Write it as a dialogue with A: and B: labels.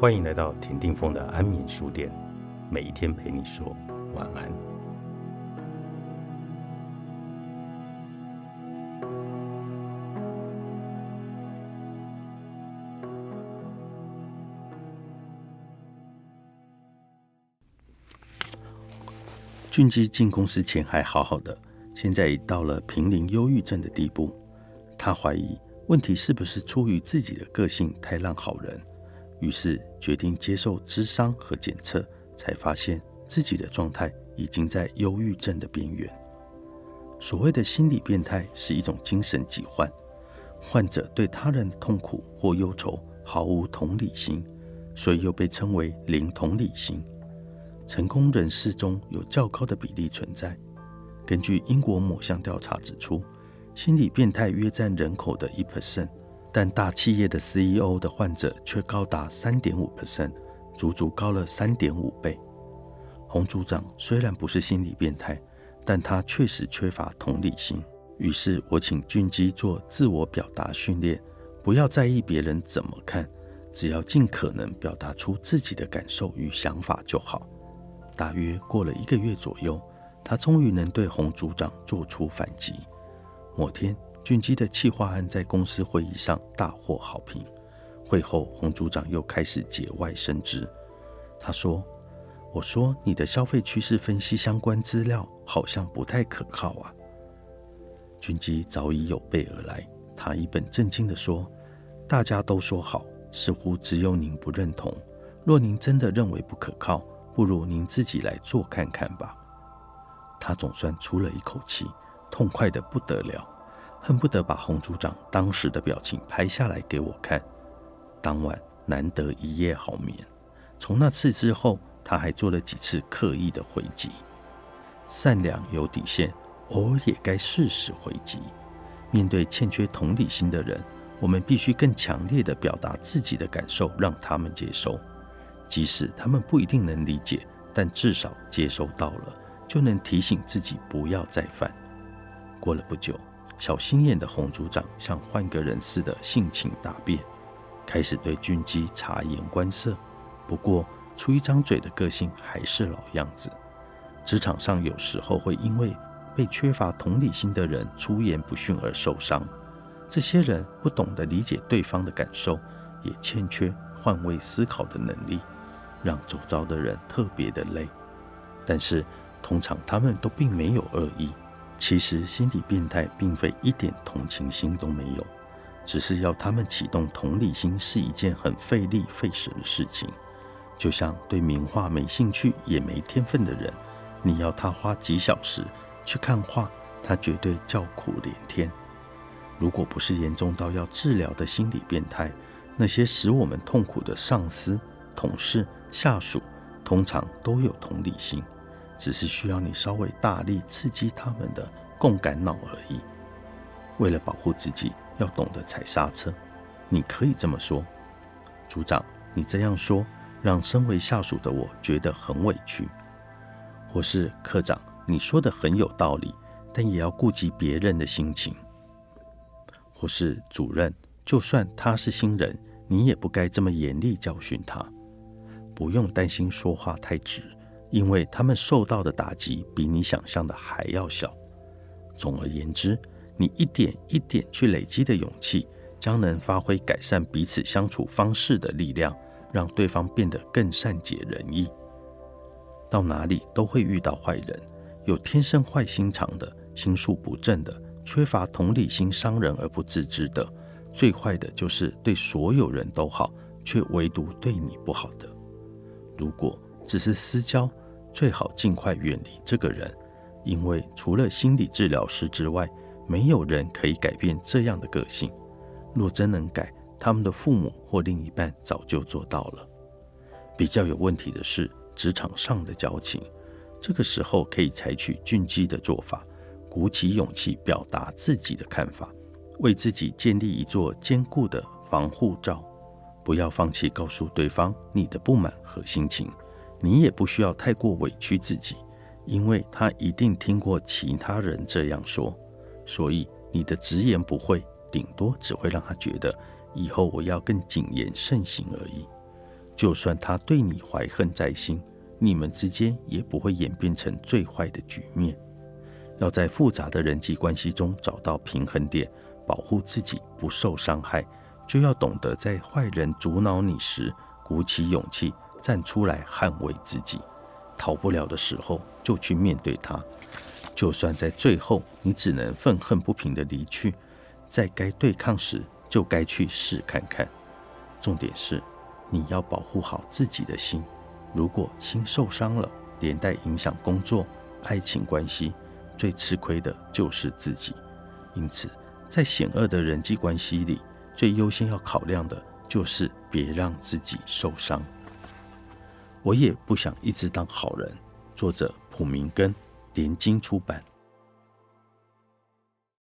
A: 欢迎来到田定峰的安眠书店，每一天陪你说晚安。俊基进公司前还好好的，现在已到了濒临忧郁症的地步。他怀疑问题是不是出于自己的个性太烂好人。于是决定接受智商和检测，才发现自己的状态已经在忧郁症的边缘。所谓的心理变态是一种精神疾患，患者对他人的痛苦或忧愁毫无同理心，所以又被称为零同理心。成功人士中有较高的比例存在。根据英国某项调查指出，心理变态约占人口的一 percent。但大企业的 CEO 的患者却高达三点五 percent，足足高了三点五倍。洪组长虽然不是心理变态，但他确实缺乏同理心。于是我请俊基做自我表达训练，不要在意别人怎么看，只要尽可能表达出自己的感受与想法就好。大约过了一个月左右，他终于能对洪组长做出反击。某天。俊基的企划案在公司会议上大获好评。会后，洪组长又开始节外生枝。他说：“我说你的消费趋势分析相关资料好像不太可靠啊。”俊基早已有备而来，他一本正经地说：“大家都说好，似乎只有您不认同。若您真的认为不可靠，不如您自己来做看看吧。”他总算出了一口气，痛快得不得了。恨不得把洪组长当时的表情拍下来给我看。当晚难得一夜好眠。从那次之后，他还做了几次刻意的回击。善良有底线，偶尔也该适时回击。面对欠缺同理心的人，我们必须更强烈的表达自己的感受，让他们接受。即使他们不一定能理解，但至少接收到了，就能提醒自己不要再犯。过了不久。小心眼的洪组长像换个人似的性情大变，开始对俊基察言观色。不过，出一张嘴的个性还是老样子。职场上有时候会因为被缺乏同理心的人出言不逊而受伤。这些人不懂得理解对方的感受，也欠缺换位思考的能力，让周遭的人特别的累。但是，通常他们都并没有恶意。其实，心理变态并非一点同情心都没有，只是要他们启动同理心是一件很费力费神的事情。就像对名画没兴趣也没天分的人，你要他花几小时去看画，他绝对叫苦连天。如果不是严重到要治疗的心理变态，那些使我们痛苦的上司、同事、下属，通常都有同理心。只是需要你稍微大力刺激他们的共感脑而已。为了保护自己，要懂得踩刹车。你可以这么说：“组长，你这样说让身为下属的我觉得很委屈。”或是“科长，你说的很有道理，但也要顾及别人的心情。”或是“主任，就算他是新人，你也不该这么严厉教训他。不用担心说话太直。”因为他们受到的打击比你想象的还要小。总而言之，你一点一点去累积的勇气，将能发挥改善彼此相处方式的力量，让对方变得更善解人意。到哪里都会遇到坏人，有天生坏心肠的，心术不正的，缺乏同理心伤人而不自知的。最坏的就是对所有人都好，却唯独对你不好的。如果只是私交。最好尽快远离这个人，因为除了心理治疗师之外，没有人可以改变这样的个性。若真能改，他们的父母或另一半早就做到了。比较有问题的是职场上的交情，这个时候可以采取俊基的做法，鼓起勇气表达自己的看法，为自己建立一座坚固的防护罩，不要放弃告诉对方你的不满和心情。你也不需要太过委屈自己，因为他一定听过其他人这样说，所以你的直言不讳，顶多只会让他觉得以后我要更谨言慎行而已。就算他对你怀恨在心，你们之间也不会演变成最坏的局面。要在复杂的人际关系中找到平衡点，保护自己不受伤害，就要懂得在坏人阻挠你时，鼓起勇气站出来捍卫自己。逃不了的时候，就去面对他。就算在最后你只能愤恨不平的离去，在该对抗时，就该去试看看。重点是。你要保护好自己的心，如果心受伤了，连带影响工作、爱情关系，最吃亏的就是自己。因此，在险恶的人际关系里，最优先要考量的就是别让自己受伤。我也不想一直当好人。作者：普明根，连经出版。